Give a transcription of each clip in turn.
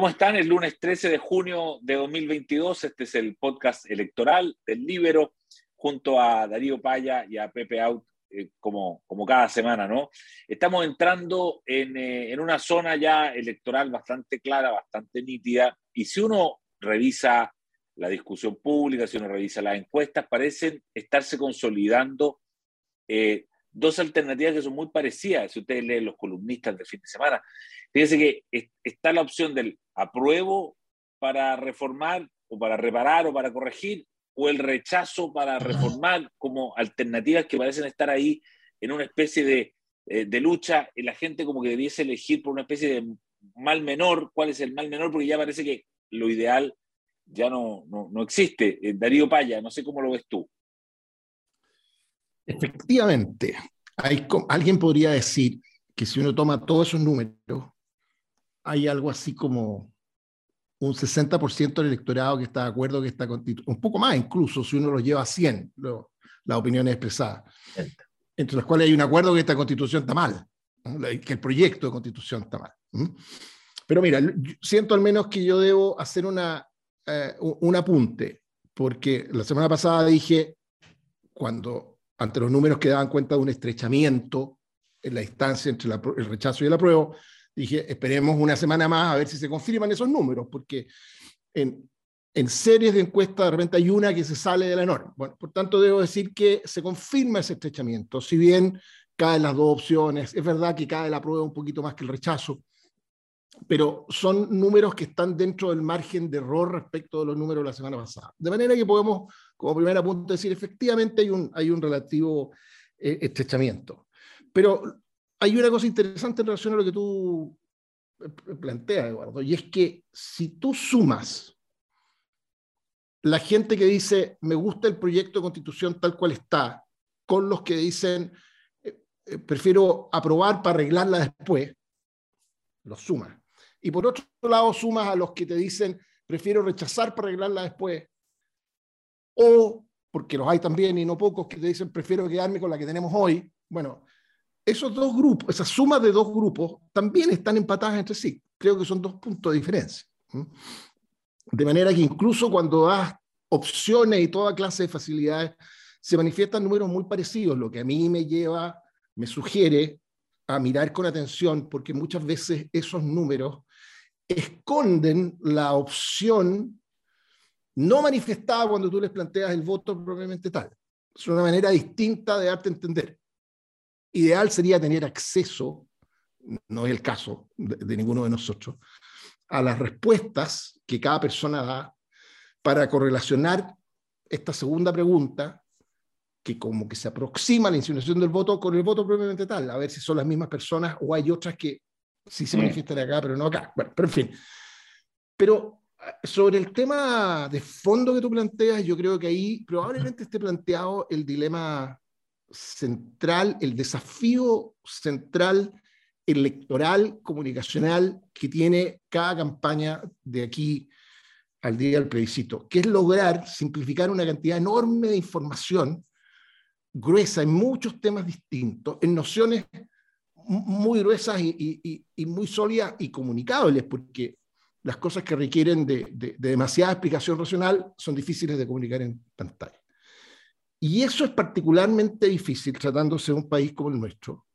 ¿Cómo están? El lunes 13 de junio de 2022, este es el podcast electoral del Libero, junto a Darío Paya y a Pepe Out, eh, como, como cada semana, ¿no? Estamos entrando en, eh, en una zona ya electoral bastante clara, bastante nítida, y si uno revisa la discusión pública, si uno revisa las encuestas, parecen estarse consolidando eh, dos alternativas que son muy parecidas, si ustedes leen los columnistas del fin de semana. Fíjense que está la opción del apruebo para reformar o para reparar o para corregir, o el rechazo para reformar como alternativas que parecen estar ahí en una especie de, eh, de lucha, y la gente como que debiese elegir por una especie de mal menor, cuál es el mal menor, porque ya parece que lo ideal ya no, no, existe. Eh, Darío Paya, no sé cómo lo ves tú. Efectivamente, hay, alguien podría decir que si uno toma todos esos números, hay algo así como un 60% del electorado que está de acuerdo que está constitución, un poco más incluso si uno lo lleva a 100, las opiniones expresadas, entre las cuales hay un acuerdo que esta constitución está mal, que el proyecto de constitución está mal. Pero mira, siento al menos que yo debo hacer una, eh, un apunte, porque la semana pasada dije, cuando ante los números que daban cuenta de un estrechamiento en la distancia entre el rechazo y el apruebo, dije, esperemos una semana más a ver si se confirman esos números, porque en, en series de encuestas de repente hay una que se sale de la norma. Bueno, por tanto, debo decir que se confirma ese estrechamiento, si bien caen las dos opciones, es verdad que cae la apruebo un poquito más que el rechazo, pero son números que están dentro del margen de error respecto de los números de la semana pasada. De manera que podemos, como primer punto, decir, efectivamente hay un, hay un relativo eh, estrechamiento. Pero hay una cosa interesante en relación a lo que tú eh, planteas, Eduardo, y es que si tú sumas la gente que dice, me gusta el proyecto de constitución tal cual está, con los que dicen, eh, prefiero aprobar para arreglarla después, los sumas y por otro lado sumas a los que te dicen, prefiero rechazar para arreglarla después, o, porque los hay también y no pocos, que te dicen, prefiero quedarme con la que tenemos hoy. Bueno, esos dos grupos, esas sumas de dos grupos, también están empatadas entre sí. Creo que son dos puntos de diferencia. De manera que incluso cuando das opciones y toda clase de facilidades, se manifiestan números muy parecidos, lo que a mí me lleva, me sugiere a mirar con atención, porque muchas veces esos números esconden la opción no manifestada cuando tú les planteas el voto propiamente tal. Es una manera distinta de darte a entender. Ideal sería tener acceso, no es el caso de, ninguno de nosotros, a las respuestas que cada persona da para correlacionar esta segunda pregunta, que como que se aproxima a la insinuación del voto con el voto propiamente tal, a ver si son las mismas personas o hay otras que sí se manifiestan acá, pero no acá. Bueno, pero en fin. Pero eh, sobre el tema de fondo que tú planteas, yo creo que ahí probablemente esté planteado el dilema central, el desafío central electoral, comunicacional que tiene cada campaña de aquí al día del plebiscito, que es lograr simplificar una cantidad enorme de información gruesa en muchos temas distintos, en nociones muy gruesas y, muy sólidas y comunicables, porque las cosas que requieren de, demasiada explicación racional son difíciles de comunicar en pantalla. Y eso es particularmente difícil tratándose de un país como el nuestro,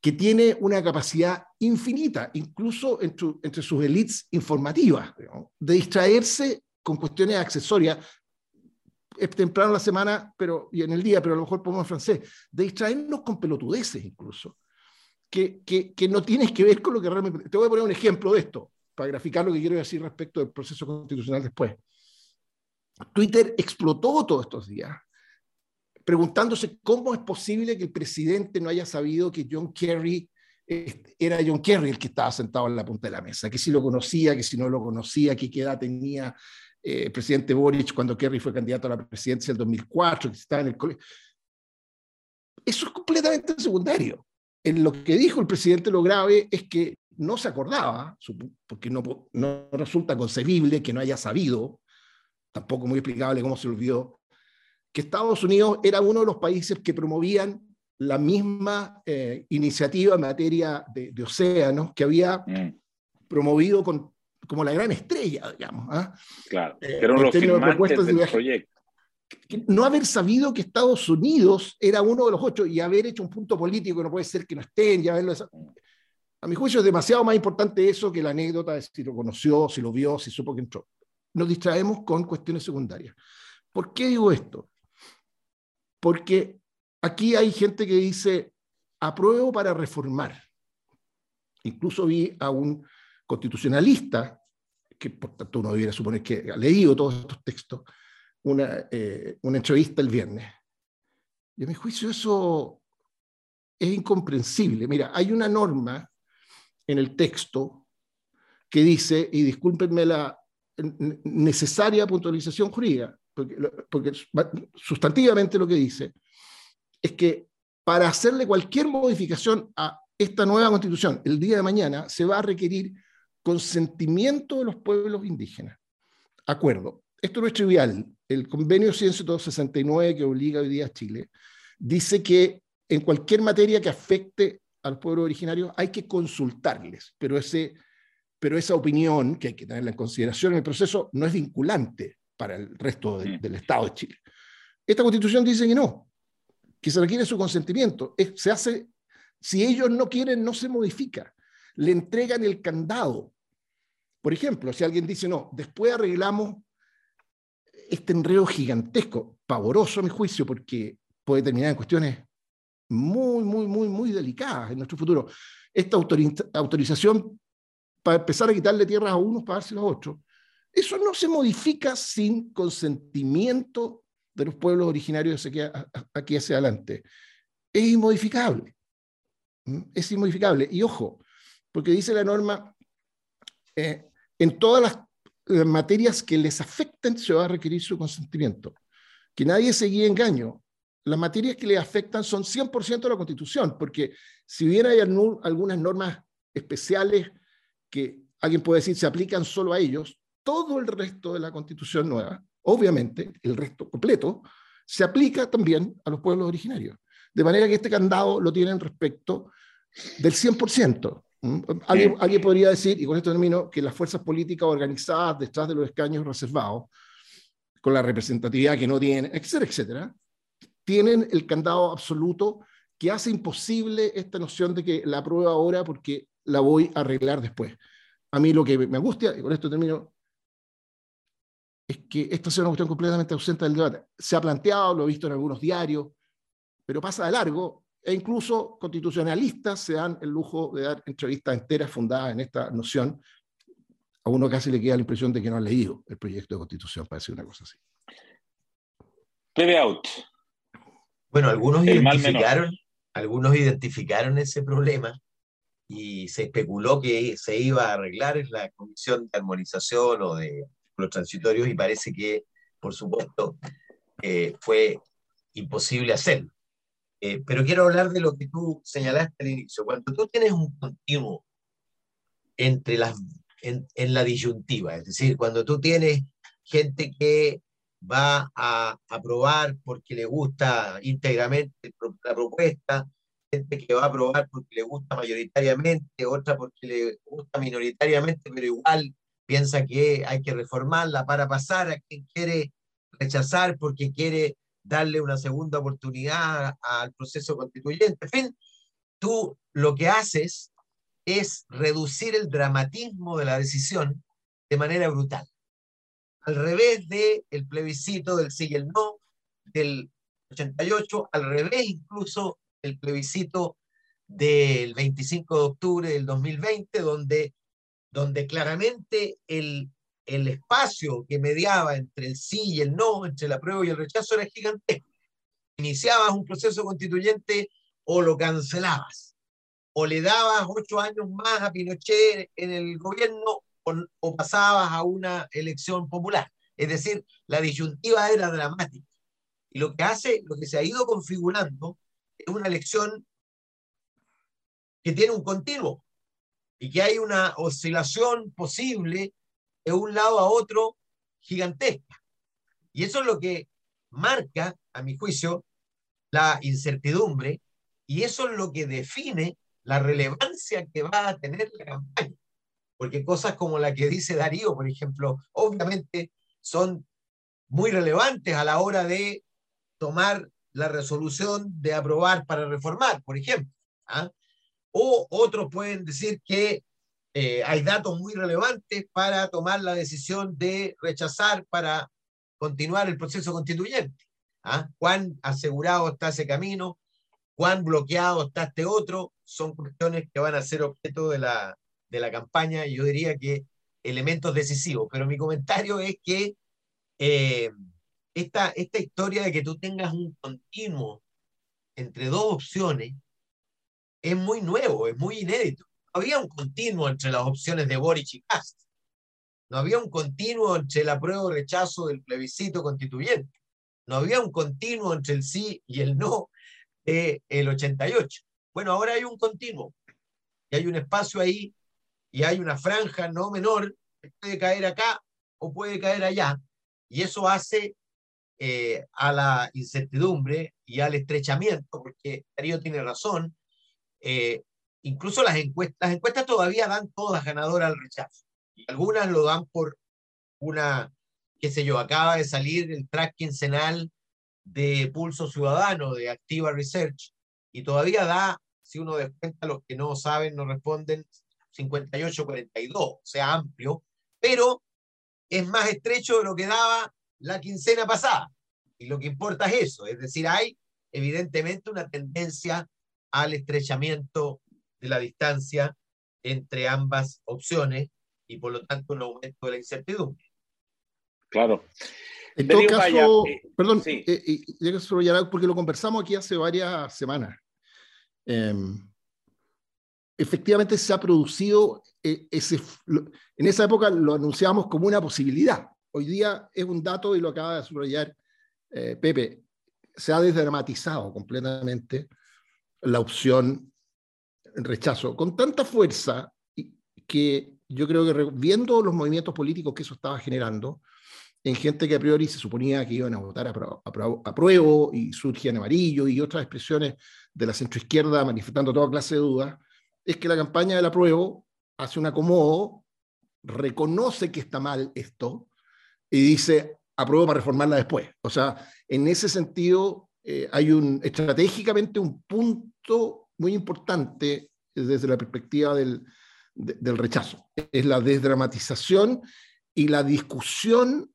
que tiene una capacidad infinita, incluso entre, sus élites informativas, de distraerse con cuestiones accesorias. Es temprano la semana pero, y en el día, pero a lo mejor ponemos francés, de distraernos con pelotudeces incluso que, que, no tienes que ver con lo que realmente... Te voy a poner un ejemplo de esto, para graficar lo que quiero decir respecto del proceso constitucional después. Twitter explotó todos estos días, preguntándose cómo es posible que el presidente no haya sabido que John Kerry este, era John Kerry el que estaba sentado en la punta de la mesa, que si lo conocía, que si no lo conocía, qué edad tenía eh, el presidente Boric cuando Kerry fue candidato a la presidencia en 2004, que estaba en el colegio. Eso es completamente secundario en lo que dijo el presidente lo grave es que no se acordaba, porque no, no resulta concebible que no haya sabido, tampoco muy explicable cómo se olvidó, que Estados Unidos era uno de los países que promovían la misma eh, iniciativa en materia de, océanos que había mm. promovido con como la gran estrella, digamos. ¿ah? Claro, eh, pero los firmantes del proyecto. No haber sabido que Estados Unidos era uno de los ocho y haber hecho un punto político, no puede ser que no estén, ya verlo. A mi juicio es demasiado más importante eso que la anécdota de si lo conoció, si lo vio, si supo que entró. Nos distraemos con cuestiones secundarias. ¿Por qué digo esto? Porque aquí hay gente que dice, apruebo para reformar. Incluso vi a un constitucionalista, que por tanto uno debiera suponer que ha leído todos estos textos, una, eh, una entrevista el viernes. Y a mi juicio eso es incomprensible. Mira, hay una norma en el texto que dice, y discúlpenme la necesaria puntualización jurídica, porque, porque sustantivamente lo que dice es que para hacerle cualquier modificación a esta nueva constitución el día de mañana se va a requerir consentimiento de los pueblos indígenas. Acuerdo. Esto no es trivial. El convenio 169 que obliga hoy día a Chile dice que en cualquier materia que afecte al pueblo originario hay que consultarles, pero, ese, pero esa opinión, que hay que tenerla en consideración en el proceso, no es vinculante para el resto del Estado de Chile. Esta constitución dice que no, que se requiere su consentimiento. se hace, si ellos no quieren, no se modifica. Le entregan el candado por ejemplo, si alguien dice, no, después arreglamos este enredo gigantesco, pavoroso a mi juicio, porque puede terminar en cuestiones muy, muy, muy, muy delicadas en nuestro futuro. Esta autorización para empezar a quitarle tierras a unos para dárselas a otros, eso no se modifica sin consentimiento de los pueblos originarios aquí, aquí hacia adelante. Es inmodificable. ¿Mm? Es inmodificable. Y ojo, porque dice la norma, eh, en todas las materias que les afecten se va a requerir su consentimiento. Que nadie se guíe engaño. Las materias que les afectan son 100% de la Constitución, porque si bien hay algunas normas especiales que alguien puede decir se aplican solo a ellos, todo el resto de la Constitución nueva, obviamente, el resto completo, se aplica también a los pueblos originarios. De manera que este candado lo tienen respecto del 100%. ¿Mm? ¿Alguien, podría decir, y con esto termino, que las fuerzas políticas organizadas detrás de los escaños reservados, con la representatividad que no tienen, etcétera, etcétera, tienen el candado absoluto que hace imposible esta noción de que la apruebo ahora porque la voy a arreglar después. A mí lo que me angustia, y con esto termino, es que esta sea una cuestión completamente ausente del debate. Se ha planteado, lo he visto en algunos diarios, pero pasa de largo e incluso constitucionalistas se dan el lujo de dar entrevistas enteras fundadas en esta noción. A uno casi le queda la impresión de que no ha leído el proyecto de constitución, para decir una cosa así. TV out. Bueno, algunos identificaron, algunos identificaron ese problema y se especuló que se iba a arreglar en la comisión de armonización o de los transitorios y parece que, por supuesto, eh, fue imposible hacerlo. Eh, pero quiero hablar de lo que tú señalaste al inicio. Cuando tú tienes un continuo entre las, en, la disyuntiva, es decir, cuando tú tienes gente que va a aprobar porque le gusta íntegramente la propuesta, gente que va a aprobar porque le gusta mayoritariamente, otra porque le gusta minoritariamente, pero igual piensa que hay que reformarla para pasar a quien quiere rechazar porque quiere darle una segunda oportunidad al proceso constituyente. En fin, tú lo que haces es reducir el dramatismo de la decisión de manera brutal. Al revés del el plebiscito del sí y el no del 88, al revés incluso el plebiscito del 25 de octubre del 2020, donde, donde claramente el el espacio que mediaba entre el sí y el no, entre la prueba y el rechazo era gigantesco. Iniciabas un proceso constituyente o lo cancelabas, o le dabas ocho años más a Pinochet en el gobierno o, pasabas a una elección popular. Es decir, la disyuntiva era dramática. Y lo que hace, lo que se ha ido configurando es una elección que tiene un continuo y que hay una oscilación posible de un lado a otro gigantesca. Y eso es lo que marca, a mi juicio, la incertidumbre y eso es lo que define la relevancia que va a tener la campaña. porque cosas como la que dice Darío, por ejemplo, obviamente son muy relevantes a la hora de tomar la resolución de aprobar para reformar, por ejemplo. ¿ah? O otros pueden decir que eh, hay datos muy relevantes para tomar la decisión de rechazar para continuar el proceso constituyente. ¿ah? ¿Cuán asegurado está ese camino? ¿Cuán bloqueado está este otro? Son cuestiones que van a ser objeto de la, de la campaña yo diría que elementos decisivos. Pero mi comentario es que eh, esta, esta historia de que tú tengas un continuo entre dos opciones es muy nuevo, es muy inédito. No había un continuo entre las opciones de Boric y Cast. No había un continuo entre el apruebo o rechazo del plebiscito constituyente. No había un continuo entre el sí y el no del el 88. Bueno, ahora hay un continuo. Y hay un espacio ahí y hay una franja no menor que puede caer acá o puede caer allá. Y eso hace eh, a la incertidumbre y al estrechamiento, porque Darío tiene razón, eh, incluso las encuestas, las encuestas todavía dan todas ganadoras al rechazo. Algunas lo dan por una, qué sé yo, acaba de salir el track quincenal de Pulso Ciudadano, de Activa Research, y todavía da, si uno descuenta los que no saben, no responden, 58-42, o sea, amplio, pero es más estrecho de lo que daba la quincena pasada. Y lo que importa es eso, es decir, hay evidentemente una tendencia al estrechamiento de la distancia entre ambas opciones y por lo tanto un aumento de la incertidumbre. Claro. En todo caso, eh, perdón, sí. eh, eh, porque lo conversamos aquí hace varias semanas. Em, efectivamente se ha producido eh, ese, en esa época lo anunciamos como una posibilidad. Hoy día es un dato y lo acaba de subrayar eh, Pepe, se ha desdramatizado completamente la opción rechazo con tanta fuerza que yo creo que viendo los movimientos políticos que eso estaba generando, en gente que a priori se suponía que iban a votar a, prueba y surge en amarillo y otras expresiones de la centroizquierda manifestando toda clase de dudas, es que la campaña del apruebo hace un acomodo, reconoce que está mal esto y dice, apruebo para reformarla después. O sea, en ese sentido, eh, hay un, estratégicamente un punto muy importante desde la perspectiva del, del rechazo. Es la desdramatización y la discusión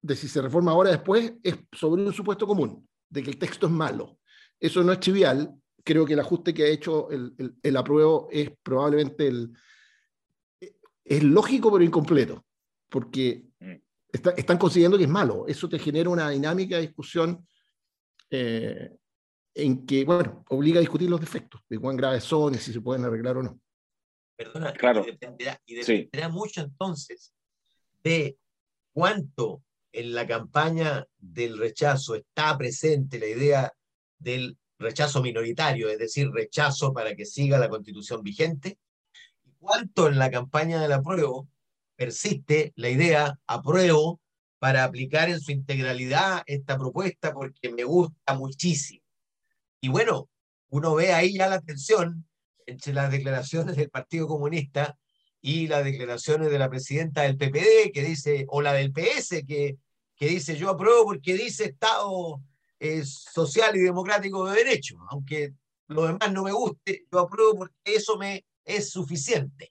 de si se reforma ahora o después es sobre un supuesto común, de que el texto es malo. Eso no es trivial. Creo que el ajuste que ha hecho el, el, el apruebo es probablemente el, es lógico pero incompleto, porque mm están consiguiendo que es malo. Eso te genera una dinámica de discusión eh, en que, bueno, obliga a discutir los defectos, de cuán graves son y si se pueden arreglar o no. Perdona, claro. y dependerá, mucho entonces de cuánto en la campaña del rechazo está presente la idea del rechazo minoritario, es decir, rechazo para que siga la constitución vigente, y cuánto en la campaña del apruebo persiste la idea, apruebo, para aplicar en su integralidad esta propuesta porque me gusta muchísimo. Y bueno, uno ve ahí ya la tensión entre las declaraciones del Partido Comunista y las declaraciones de la presidenta del PPD, que dice, o la del PS, que, que dice, yo apruebo porque dice Estado eh, social y democrático de derecho, aunque lo demás no me guste, yo apruebo porque eso me es suficiente.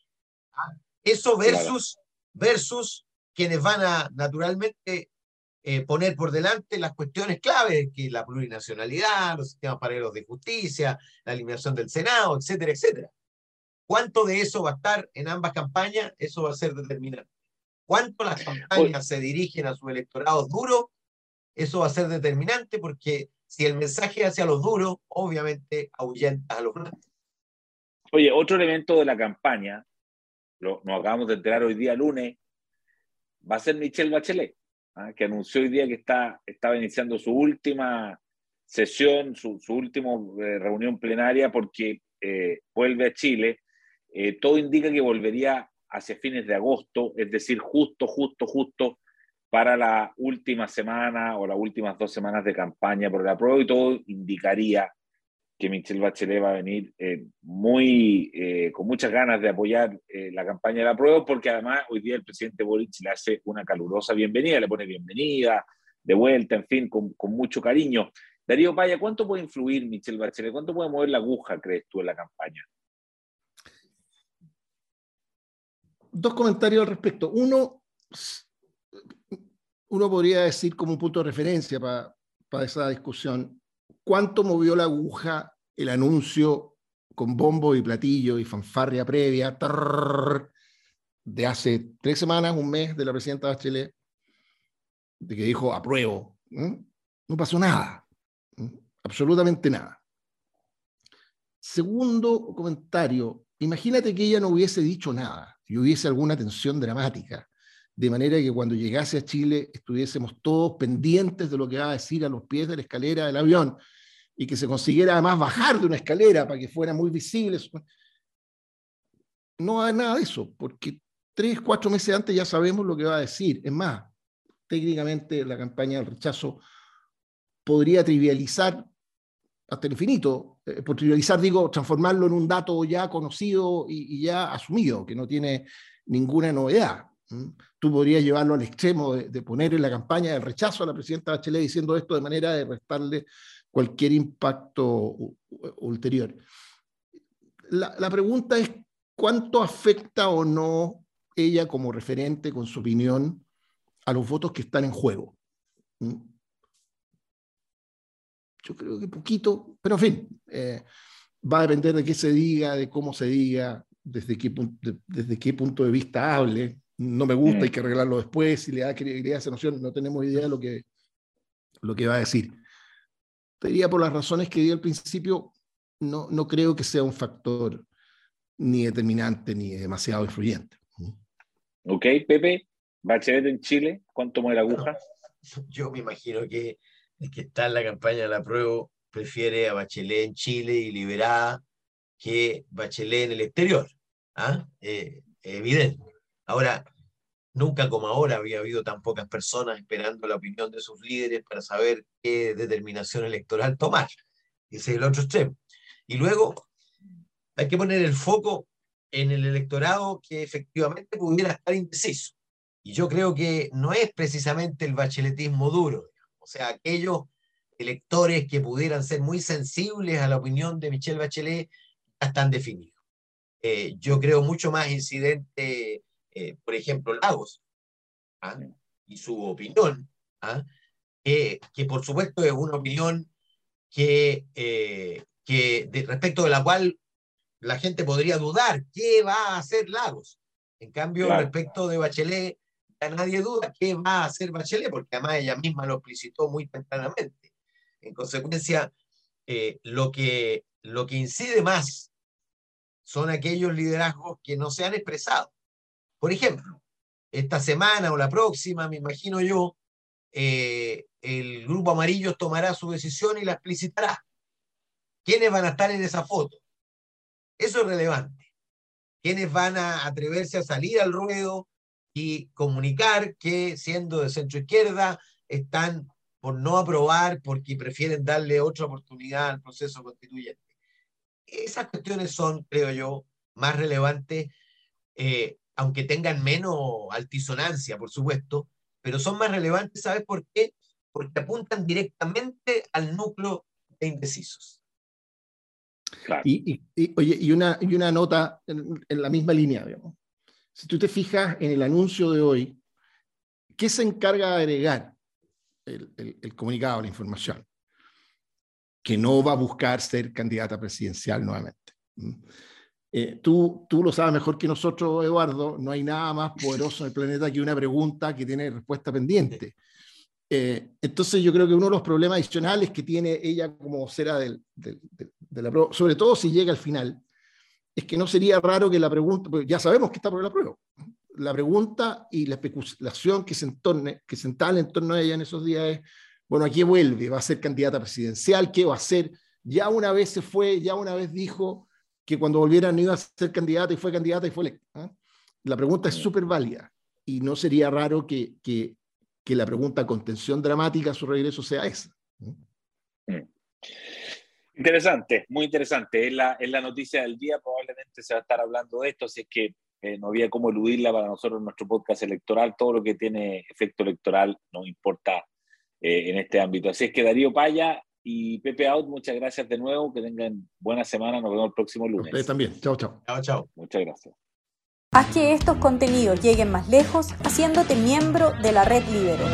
¿Ah? Eso versus versus quienes van a naturalmente eh, poner por delante las cuestiones claves, que la plurinacionalidad, los sistemas paralelos de justicia, la eliminación del Senado, etcétera, etcétera. ¿Cuánto de eso va a estar en ambas campañas? Eso va a ser determinante. ¿Cuánto las campañas se dirigen a su electorado duro? Eso va a ser determinante porque si el mensaje hacia los duros, obviamente ahuyenta a los blandos. Oye, otro elemento de la campaña nos acabamos de enterar hoy día lunes, va a ser Michelle Bachelet, ¿ah? que anunció hoy día que está, estaba iniciando su última sesión, su, su última eh, reunión plenaria porque eh, vuelve a Chile. Eh, todo indica que volvería hacia fines de agosto, es decir, justo, justo, justo para la última semana o las últimas dos semanas de campaña por la prueba y todo indicaría que Michelle Bachelet va a venir eh, muy eh, con muchas ganas de apoyar eh, la campaña de la prueba, porque además hoy día el presidente Boric le hace una calurosa bienvenida, le pone bienvenida, de vuelta, en fin, con, mucho cariño. Darío Paya, ¿cuánto puede influir Michelle Bachelet? ¿Cuánto puede mover la aguja, crees tú, en la campaña? Dos comentarios al respecto. Uno, uno podría decir como un punto de referencia para, para esa discusión, ¿cuánto movió la aguja el anuncio con bombo y platillo y fanfarria previa de hace tres semanas, un mes de la presidenta Bachelet, de que dijo apruebo. No pasó nada, absolutamente nada. Segundo comentario, imagínate que ella no hubiese dicho nada y hubiese alguna tensión dramática, de manera que cuando llegase a Chile estuviésemos todos pendientes de lo que va a decir a los pies de la escalera del avión y que se consiguiera además bajar de una escalera para que fuera muy visible. No hay nada de eso, porque tres, cuatro meses antes ya sabemos lo que va a decir. Es más, técnicamente la campaña del rechazo podría trivializar hasta el infinito. Eh, por trivializar digo, transformarlo en un dato ya conocido y, ya asumido, que no tiene ninguna novedad. Tú podrías llevarlo al extremo de, poner en la campaña del rechazo a la presidenta Bachelet diciendo esto de manera de restarle cualquier impacto ulterior. La, pregunta es, ¿cuánto afecta o no ella como referente con su opinión a los votos que están en juego? ¿Mm? Yo creo que poquito, pero en fin, eh, va a depender de qué se diga, de cómo se diga, desde qué, desde qué punto de vista hable. No me gusta, hay que arreglarlo después, si le da credibilidad a esa noción, no tenemos idea de lo que, lo que va a decir diría por las razones que di al principio, no, no creo que sea un factor ni determinante ni demasiado influyente. Ok, Pepe, Bachelet en Chile, ¿cuánto mueve la aguja? yo me imagino que el que está en la campaña de la prueba prefiere a Bachelet en Chile y liberada que Bachelet en el exterior. ¿ah? Eh, evidente. Ahora, Nunca como ahora había habido tan pocas personas esperando la opinión de sus líderes para saber qué determinación electoral tomar. Ese es el otro extremo. Y luego hay que poner el foco en el electorado que efectivamente pudiera estar indeciso. Y yo creo que no es precisamente el bacheletismo duro, o sea, aquellos electores que pudieran ser muy sensibles a la opinión de Michelle Bachelet ya están definidos. Eh, yo creo mucho más incidente eh, por ejemplo, Lagos, ¿ah? y su opinión, ¿ah? que por supuesto es una opinión que, eh, que respecto de la cual la gente podría dudar qué va a hacer Lagos. En cambio, respecto de Bachelet, ya nadie duda qué va a hacer Bachelet, porque además ella misma lo explicitó muy tempranamente. En consecuencia, eh, lo, que, lo que incide más son aquellos liderazgos que no se han expresado. Por ejemplo, esta semana o la próxima, me imagino yo, eh, el grupo amarillo tomará su decisión y la explicitará. ¿Quiénes van a estar en esa foto? Eso es relevante. ¿Quiénes van a atreverse a salir al ruedo y comunicar que siendo de centro izquierda están por no aprobar porque prefieren darle otra oportunidad al proceso constituyente? Esas cuestiones son, creo yo, más relevantes eh, aunque tengan menos altisonancia, por supuesto, pero son más relevantes, ¿sabes por qué? Porque apuntan directamente al núcleo de indecisos. Y, oye, y, una, y una nota en, la misma línea, digamos. Si tú te fijas en el anuncio de hoy, ¿qué se encarga de agregar el, el, el comunicado, la información? Que no va a buscar ser candidata presidencial nuevamente. Eh, tú, tú lo sabes mejor que nosotros, Eduardo, no hay nada más poderoso en el planeta que una pregunta que tiene respuesta pendiente. Eh, entonces yo creo que uno de los problemas adicionales que tiene ella como será del, del, de la prueba, sobre todo si llega al final, es que no sería raro que la pregunta, porque ya sabemos que está por la prueba, la pregunta y la especulación que se, entorne, que se entale en torno a ella en esos días es, bueno, ¿a qué vuelve? ¿Va a ser candidata presidencial? ¿Qué va a hacer? Ya una vez se fue, ya una vez dijo, que cuando volviera no iba a ser candidata y fue candidata y fue electa. ¿ah? La pregunta es súper válida y no sería raro que, que, que, la pregunta contención dramática a su regreso sea esa. Mm. Interesante, muy interesante. Es la, es la noticia del día, probablemente se va a estar hablando de esto, así es que eh, no había cómo eludirla para nosotros en nuestro podcast electoral. Todo lo que tiene efecto electoral nos importa eh, en este ámbito. Así es que Darío Paya y Pepe Out, muchas gracias de nuevo. Que tengan buena semana. Nos vemos el próximo lunes. Ustedes también. Chao, chao. Chao, chao. Muchas gracias. Haz que estos contenidos lleguen más lejos haciéndote miembro de la red Libero.